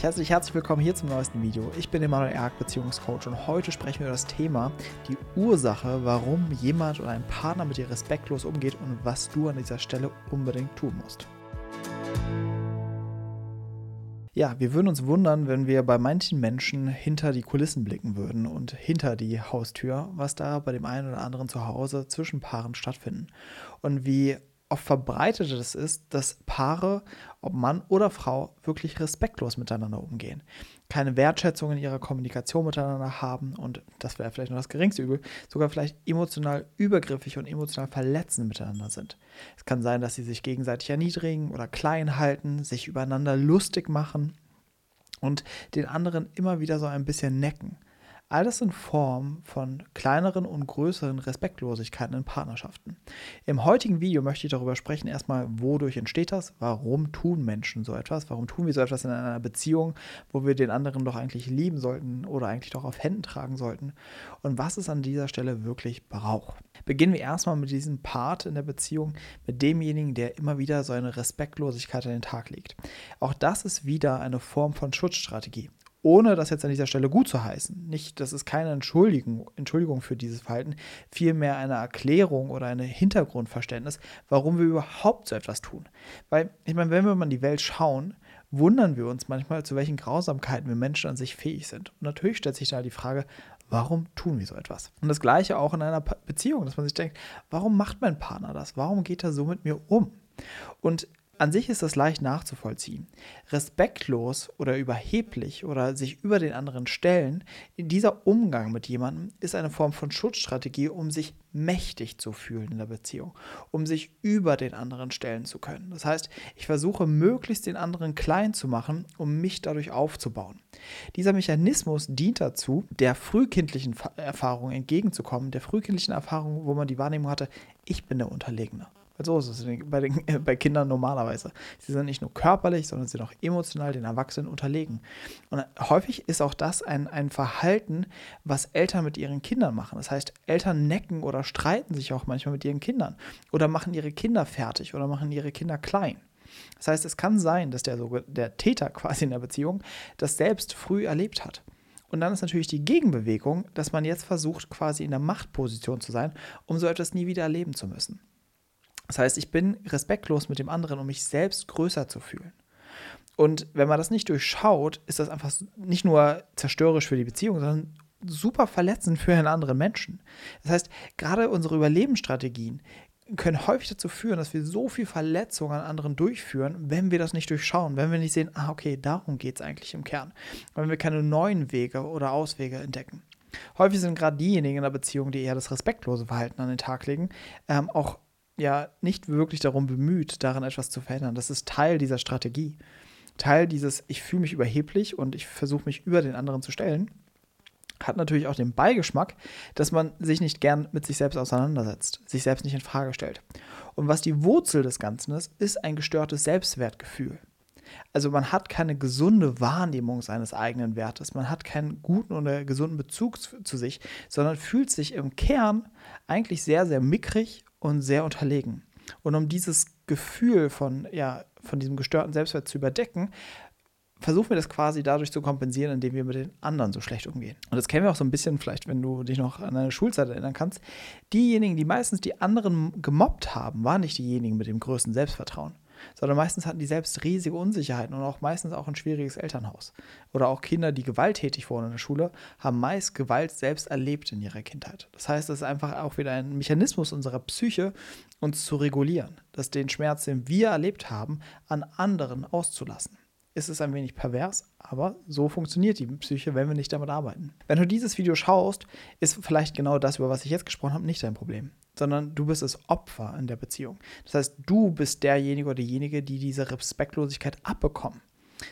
Ich heiße dich herzlich willkommen hier zum neuesten Video. Ich bin Emanuel Erk, Beziehungscoach und heute sprechen wir über das Thema, die Ursache, warum jemand oder ein Partner mit dir respektlos umgeht und was du an dieser Stelle unbedingt tun musst. Ja, wir würden uns wundern, wenn wir bei manchen Menschen hinter die Kulissen blicken würden und hinter die Haustür, was da bei dem einen oder anderen zu Hause zwischen Paaren stattfinden. Und wie oft verbreitet es ist, dass Paare, ob Mann oder Frau, wirklich respektlos miteinander umgehen. Keine Wertschätzung in ihrer Kommunikation miteinander haben und das wäre vielleicht nur das geringste Übel, sogar vielleicht emotional übergriffig und emotional verletzend miteinander sind. Es kann sein, dass sie sich gegenseitig erniedrigen oder klein halten, sich übereinander lustig machen und den anderen immer wieder so ein bisschen necken. Alles sind Formen von kleineren und größeren Respektlosigkeiten in Partnerschaften. Im heutigen Video möchte ich darüber sprechen, erstmal, wodurch entsteht das, warum tun Menschen so etwas, warum tun wir so etwas in einer Beziehung, wo wir den anderen doch eigentlich lieben sollten oder eigentlich doch auf Händen tragen sollten und was es an dieser Stelle wirklich braucht. Beginnen wir erstmal mit diesem Part in der Beziehung, mit demjenigen, der immer wieder so eine Respektlosigkeit an den Tag legt. Auch das ist wieder eine Form von Schutzstrategie ohne das jetzt an dieser Stelle gut zu heißen. Nicht, das ist keine Entschuldigung, Entschuldigung für dieses Verhalten, vielmehr eine Erklärung oder ein Hintergrundverständnis, warum wir überhaupt so etwas tun. Weil, ich meine, wenn wir mal in die Welt schauen, wundern wir uns manchmal, zu welchen Grausamkeiten wir Menschen an sich fähig sind. Und natürlich stellt sich da die Frage, warum tun wir so etwas? Und das Gleiche auch in einer Beziehung, dass man sich denkt, warum macht mein Partner das? Warum geht er so mit mir um? Und an sich ist das leicht nachzuvollziehen. Respektlos oder überheblich oder sich über den anderen stellen, dieser Umgang mit jemandem ist eine Form von Schutzstrategie, um sich mächtig zu fühlen in der Beziehung, um sich über den anderen stellen zu können. Das heißt, ich versuche möglichst den anderen klein zu machen, um mich dadurch aufzubauen. Dieser Mechanismus dient dazu, der frühkindlichen Erfahrung entgegenzukommen, der frühkindlichen Erfahrung, wo man die Wahrnehmung hatte, ich bin der Unterlegene. Ist es bei, den, äh, bei Kindern normalerweise. Sie sind nicht nur körperlich, sondern sie sind auch emotional den Erwachsenen unterlegen. Und häufig ist auch das ein, ein Verhalten, was Eltern mit ihren Kindern machen. Das heißt, Eltern necken oder streiten sich auch manchmal mit ihren Kindern oder machen ihre Kinder fertig oder machen ihre Kinder klein. Das heißt, es kann sein, dass der, der Täter quasi in der Beziehung das selbst früh erlebt hat. Und dann ist natürlich die Gegenbewegung, dass man jetzt versucht, quasi in der Machtposition zu sein, um so etwas nie wieder erleben zu müssen. Das heißt, ich bin respektlos mit dem anderen, um mich selbst größer zu fühlen. Und wenn man das nicht durchschaut, ist das einfach nicht nur zerstörerisch für die Beziehung, sondern super verletzend für einen anderen Menschen. Das heißt, gerade unsere Überlebensstrategien können häufig dazu führen, dass wir so viel Verletzung an anderen durchführen, wenn wir das nicht durchschauen, wenn wir nicht sehen, ah, okay, darum geht es eigentlich im Kern, wenn wir keine neuen Wege oder Auswege entdecken. Häufig sind gerade diejenigen in der Beziehung, die eher das respektlose Verhalten an den Tag legen, ähm, auch ja nicht wirklich darum bemüht, daran etwas zu verändern. Das ist Teil dieser Strategie. Teil dieses, ich fühle mich überheblich und ich versuche mich über den anderen zu stellen, hat natürlich auch den Beigeschmack, dass man sich nicht gern mit sich selbst auseinandersetzt, sich selbst nicht in Frage stellt. Und was die Wurzel des Ganzen ist, ist ein gestörtes Selbstwertgefühl. Also man hat keine gesunde Wahrnehmung seines eigenen Wertes, man hat keinen guten oder gesunden Bezug zu sich, sondern fühlt sich im Kern eigentlich sehr, sehr mickrig und sehr unterlegen. Und um dieses Gefühl von, ja, von diesem gestörten Selbstwert zu überdecken, versuchen wir das quasi dadurch zu kompensieren, indem wir mit den anderen so schlecht umgehen. Und das kennen wir auch so ein bisschen, vielleicht, wenn du dich noch an deine Schulzeit erinnern kannst. Diejenigen, die meistens die anderen gemobbt haben, waren nicht diejenigen mit dem größten Selbstvertrauen sondern meistens hatten die selbst riesige Unsicherheiten und auch meistens auch ein schwieriges Elternhaus. Oder auch Kinder, die gewalttätig wurden in der Schule, haben meist Gewalt selbst erlebt in ihrer Kindheit. Das heißt, es ist einfach auch wieder ein Mechanismus unserer Psyche, uns zu regulieren, dass den Schmerz, den wir erlebt haben, an anderen auszulassen ist es ein wenig pervers, aber so funktioniert die Psyche, wenn wir nicht damit arbeiten. Wenn du dieses Video schaust, ist vielleicht genau das, über was ich jetzt gesprochen habe, nicht dein Problem sondern du bist das Opfer in der Beziehung. Das heißt, du bist derjenige oder diejenige, die diese Respektlosigkeit abbekommen.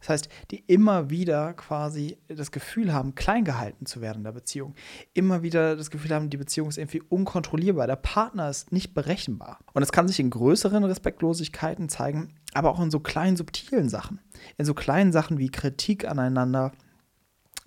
Das heißt, die immer wieder quasi das Gefühl haben, klein gehalten zu werden in der Beziehung. Immer wieder das Gefühl haben, die Beziehung ist irgendwie unkontrollierbar. Der Partner ist nicht berechenbar. Und es kann sich in größeren Respektlosigkeiten zeigen, aber auch in so kleinen, subtilen Sachen. In so kleinen Sachen wie Kritik aneinander,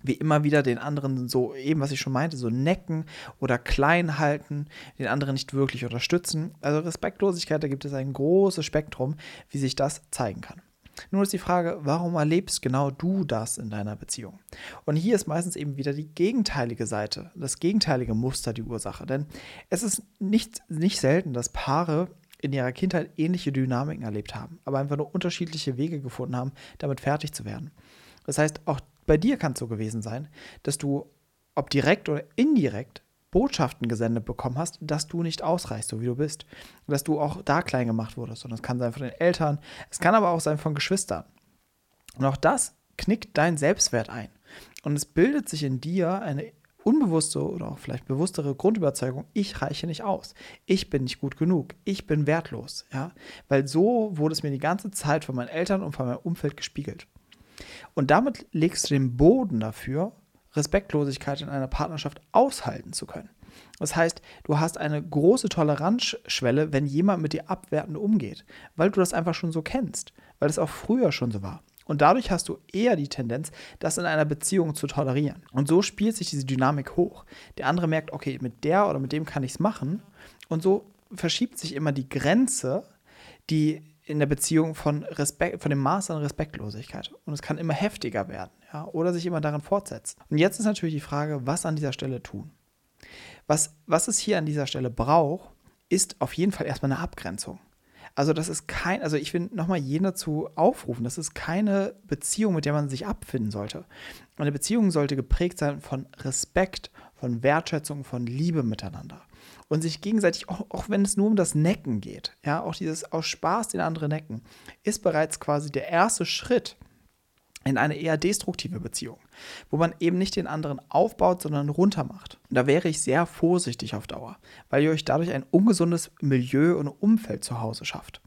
wie immer wieder den anderen so, eben was ich schon meinte, so necken oder klein halten, den anderen nicht wirklich unterstützen. Also Respektlosigkeit, da gibt es ein großes Spektrum, wie sich das zeigen kann. Nun ist die Frage, warum erlebst genau du das in deiner Beziehung? Und hier ist meistens eben wieder die gegenteilige Seite, das gegenteilige Muster die Ursache. Denn es ist nicht, nicht selten, dass Paare in ihrer Kindheit ähnliche Dynamiken erlebt haben, aber einfach nur unterschiedliche Wege gefunden haben, damit fertig zu werden. Das heißt, auch bei dir kann es so gewesen sein, dass du, ob direkt oder indirekt, Botschaften gesendet bekommen hast, dass du nicht ausreichst, so wie du bist. Dass du auch da klein gemacht wurdest. Und das kann sein von den Eltern, es kann aber auch sein von Geschwistern. Und auch das knickt dein Selbstwert ein. Und es bildet sich in dir eine unbewusste oder auch vielleicht bewusstere Grundüberzeugung, ich reiche nicht aus. Ich bin nicht gut genug. Ich bin wertlos. Ja? Weil so wurde es mir die ganze Zeit von meinen Eltern und von meinem Umfeld gespiegelt. Und damit legst du den Boden dafür, Respektlosigkeit in einer Partnerschaft aushalten zu können. Das heißt, du hast eine große Toleranzschwelle, wenn jemand mit dir abwertend umgeht, weil du das einfach schon so kennst, weil es auch früher schon so war. Und dadurch hast du eher die Tendenz, das in einer Beziehung zu tolerieren. Und so spielt sich diese Dynamik hoch. Der andere merkt, okay, mit der oder mit dem kann ich es machen. Und so verschiebt sich immer die Grenze, die in der Beziehung von Respekt, von dem Maß an Respektlosigkeit. Und es kann immer heftiger werden, ja, oder sich immer darin fortsetzen. Und jetzt ist natürlich die Frage, was an dieser Stelle tun. Was, was es hier an dieser Stelle braucht, ist auf jeden Fall erstmal eine Abgrenzung. Also das ist kein, also ich will nochmal jeden dazu aufrufen, das ist keine Beziehung, mit der man sich abfinden sollte. Eine Beziehung sollte geprägt sein von Respekt, von Wertschätzung, von Liebe miteinander. Und sich gegenseitig, auch, auch wenn es nur um das Necken geht, ja, auch dieses aus Spaß den anderen necken, ist bereits quasi der erste Schritt in eine eher destruktive Beziehung, wo man eben nicht den anderen aufbaut, sondern runtermacht. Und da wäre ich sehr vorsichtig auf Dauer, weil ihr euch dadurch ein ungesundes Milieu und Umfeld zu Hause schafft.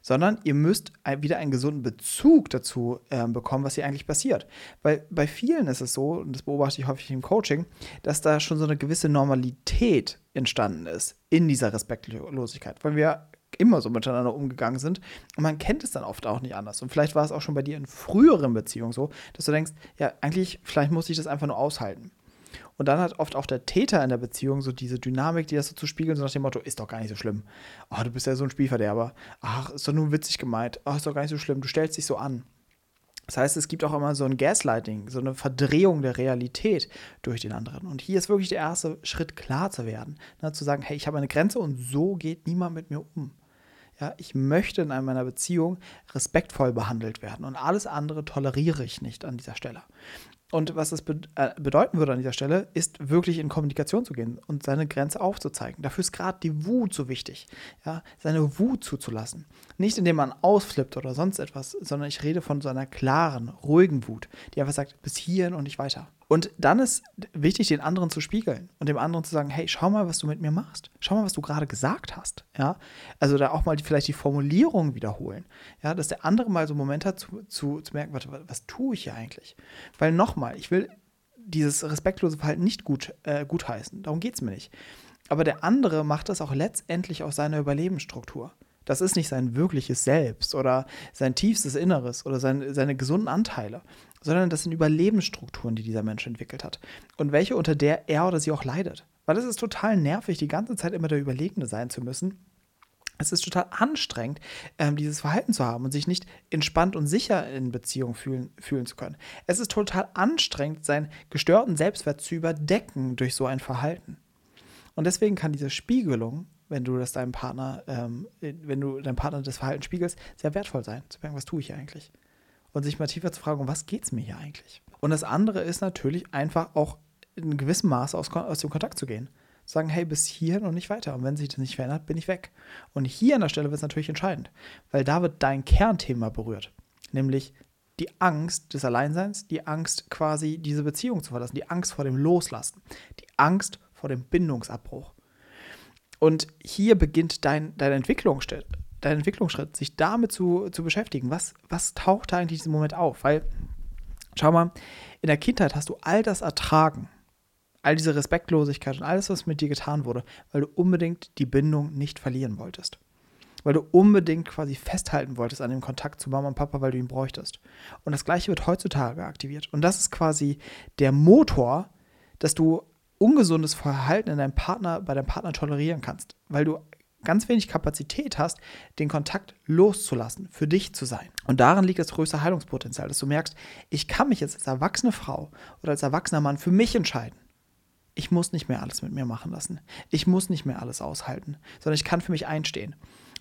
Sondern ihr müsst wieder einen gesunden Bezug dazu äh, bekommen, was hier eigentlich passiert. Weil bei vielen ist es so, und das beobachte ich häufig im Coaching, dass da schon so eine gewisse Normalität entstanden ist in dieser Respektlosigkeit. Weil wir immer so miteinander umgegangen sind. Und man kennt es dann oft auch nicht anders. Und vielleicht war es auch schon bei dir in früheren Beziehungen so, dass du denkst, ja, eigentlich, vielleicht muss ich das einfach nur aushalten. Und dann hat oft auch der Täter in der Beziehung so diese Dynamik, die das so zu spiegeln, so nach dem Motto, ist doch gar nicht so schlimm. Oh, du bist ja so ein Spielverderber. Ach, ist doch nur witzig gemeint. Ach, ist doch gar nicht so schlimm. Du stellst dich so an. Das heißt, es gibt auch immer so ein Gaslighting, so eine Verdrehung der Realität durch den anderen. Und hier ist wirklich der erste Schritt, klar zu werden. Ne, zu sagen, hey, ich habe eine Grenze und so geht niemand mit mir um. Ja, ich möchte in meiner Beziehung respektvoll behandelt werden und alles andere toleriere ich nicht an dieser Stelle. Und was es äh, bedeuten würde an dieser Stelle, ist wirklich in Kommunikation zu gehen und seine Grenze aufzuzeigen. Dafür ist gerade die Wut so wichtig, ja, seine Wut zuzulassen. Nicht indem man ausflippt oder sonst etwas, sondern ich rede von so einer klaren, ruhigen Wut, die einfach sagt, bis hierhin und nicht weiter. Und dann ist wichtig, den anderen zu spiegeln und dem anderen zu sagen, hey, schau mal, was du mit mir machst. Schau mal, was du gerade gesagt hast. Ja? Also da auch mal die, vielleicht die Formulierung wiederholen. Ja, dass der andere mal so einen Moment hat, zu, zu, zu merken, was, was tue ich hier eigentlich? Weil nochmal, ich will dieses respektlose Verhalten nicht gut, äh, gutheißen. Darum geht es mir nicht. Aber der andere macht das auch letztendlich aus seiner Überlebensstruktur. Das ist nicht sein wirkliches Selbst oder sein tiefstes Inneres oder sein, seine gesunden Anteile, sondern das sind Überlebensstrukturen, die dieser Mensch entwickelt hat. Und welche, unter der er oder sie auch leidet. Weil es ist total nervig, die ganze Zeit immer der Überlegene sein zu müssen. Es ist total anstrengend, ähm, dieses Verhalten zu haben und sich nicht entspannt und sicher in Beziehung fühlen, fühlen zu können. Es ist total anstrengend, seinen gestörten Selbstwert zu überdecken durch so ein Verhalten. Und deswegen kann diese Spiegelung wenn du das deinem Partner, ähm, wenn du deinem Partner das Verhalten spiegelst, sehr wertvoll sein. Zu merken, was tue ich hier eigentlich? Und sich mal tiefer zu fragen, um was geht es mir hier eigentlich? Und das andere ist natürlich einfach auch in gewissem Maße aus, aus dem Kontakt zu gehen. Sagen, hey, bis hierhin und nicht weiter. Und wenn sich das nicht verändert, bin ich weg. Und hier an der Stelle wird es natürlich entscheidend, weil da wird dein Kernthema berührt. Nämlich die Angst des Alleinseins, die Angst quasi diese Beziehung zu verlassen, die Angst vor dem Loslassen, die Angst vor dem Bindungsabbruch. Und hier beginnt dein, dein Entwicklungsschritt, dein Entwicklungsschritt, sich damit zu, zu beschäftigen. Was, was taucht da eigentlich in diesem Moment auf? Weil, schau mal, in der Kindheit hast du all das ertragen, all diese Respektlosigkeit und alles, was mit dir getan wurde, weil du unbedingt die Bindung nicht verlieren wolltest. Weil du unbedingt quasi festhalten wolltest an dem Kontakt zu Mama und Papa, weil du ihn bräuchtest. Und das Gleiche wird heutzutage aktiviert. Und das ist quasi der Motor, dass du ungesundes Verhalten in deinem Partner, bei deinem Partner tolerieren kannst, weil du ganz wenig Kapazität hast, den Kontakt loszulassen, für dich zu sein. Und darin liegt das größte Heilungspotenzial, dass du merkst, ich kann mich jetzt als erwachsene Frau oder als erwachsener Mann für mich entscheiden. Ich muss nicht mehr alles mit mir machen lassen. Ich muss nicht mehr alles aushalten, sondern ich kann für mich einstehen.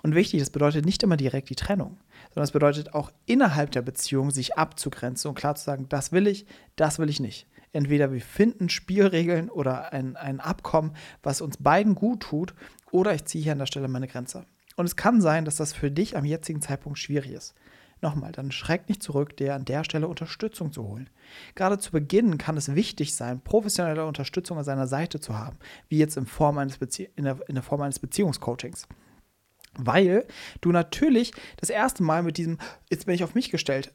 Und wichtig, das bedeutet nicht immer direkt die Trennung, sondern es bedeutet auch innerhalb der Beziehung sich abzugrenzen und klar zu sagen, das will ich, das will ich nicht. Entweder wir finden Spielregeln oder ein, ein Abkommen, was uns beiden gut tut, oder ich ziehe hier an der Stelle meine Grenze. Und es kann sein, dass das für dich am jetzigen Zeitpunkt schwierig ist. Nochmal, dann schreck nicht zurück, dir an der Stelle Unterstützung zu holen. Gerade zu Beginn kann es wichtig sein, professionelle Unterstützung an seiner Seite zu haben, wie jetzt in, Form eines Bezie in, der, in der Form eines Beziehungscoachings. Weil du natürlich das erste Mal mit diesem, jetzt bin ich auf mich gestellt,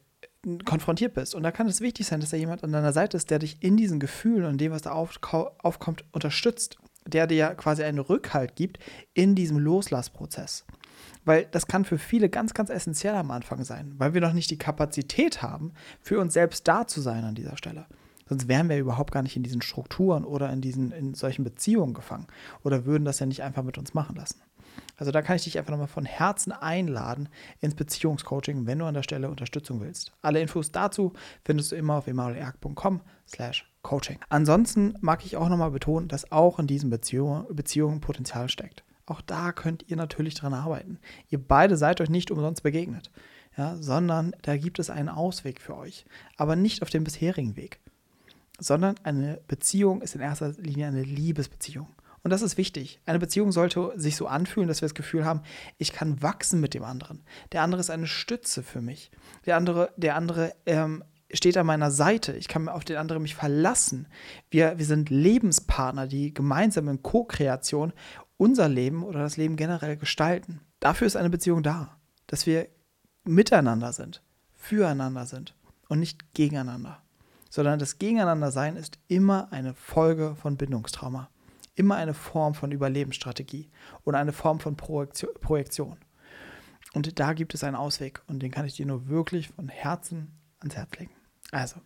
konfrontiert bist. Und da kann es wichtig sein, dass da jemand an deiner Seite ist, der dich in diesen Gefühlen und dem, was da aufkommt, unterstützt. Der dir quasi einen Rückhalt gibt in diesem Loslassprozess. Weil das kann für viele ganz, ganz essentiell am Anfang sein, weil wir noch nicht die Kapazität haben, für uns selbst da zu sein an dieser Stelle. Sonst wären wir überhaupt gar nicht in diesen Strukturen oder in, diesen, in solchen Beziehungen gefangen oder würden das ja nicht einfach mit uns machen lassen. Also da kann ich dich einfach nochmal von Herzen einladen ins Beziehungscoaching, wenn du an der Stelle Unterstützung willst. Alle Infos dazu findest du immer auf emanuelerg.com slash coaching. Ansonsten mag ich auch nochmal betonen, dass auch in diesen Beziehungen, Beziehungen Potenzial steckt. Auch da könnt ihr natürlich dran arbeiten. Ihr beide seid euch nicht umsonst begegnet, ja, sondern da gibt es einen Ausweg für euch. Aber nicht auf dem bisherigen Weg, sondern eine Beziehung ist in erster Linie eine Liebesbeziehung. Und das ist wichtig. Eine Beziehung sollte sich so anfühlen, dass wir das Gefühl haben, ich kann wachsen mit dem anderen. Der andere ist eine Stütze für mich. Der andere, der andere ähm, steht an meiner Seite. Ich kann auf den anderen mich verlassen. Wir, wir sind Lebenspartner, die gemeinsam in Co-Kreation unser Leben oder das Leben generell gestalten. Dafür ist eine Beziehung da. Dass wir miteinander sind, füreinander sind und nicht gegeneinander. Sondern das Gegeneinandersein ist immer eine Folge von Bindungstrauma immer eine Form von Überlebensstrategie und eine Form von Projektion. Und da gibt es einen Ausweg und den kann ich dir nur wirklich von Herzen ans Herz legen. Also,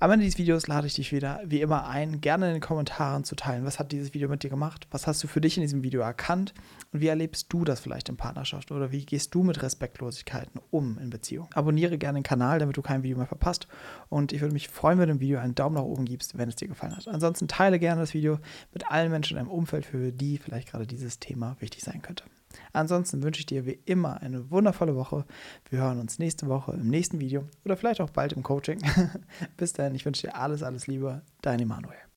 am Ende dieses Videos lade ich dich wieder, wie immer, ein, gerne in den Kommentaren zu teilen. Was hat dieses Video mit dir gemacht? Was hast du für dich in diesem Video erkannt? Und wie erlebst du das vielleicht in Partnerschaft? Oder wie gehst du mit Respektlosigkeiten um in Beziehung? Abonniere gerne den Kanal, damit du kein Video mehr verpasst. Und ich würde mich freuen, wenn du dem Video einen Daumen nach oben gibst, wenn es dir gefallen hat. Ansonsten teile gerne das Video mit allen Menschen in deinem Umfeld, für die vielleicht gerade dieses Thema wichtig sein könnte. Ansonsten wünsche ich dir wie immer eine wundervolle Woche. Wir hören uns nächste Woche im nächsten Video oder vielleicht auch bald im Coaching. Bis dahin, ich wünsche dir alles, alles Liebe. Dein Emanuel.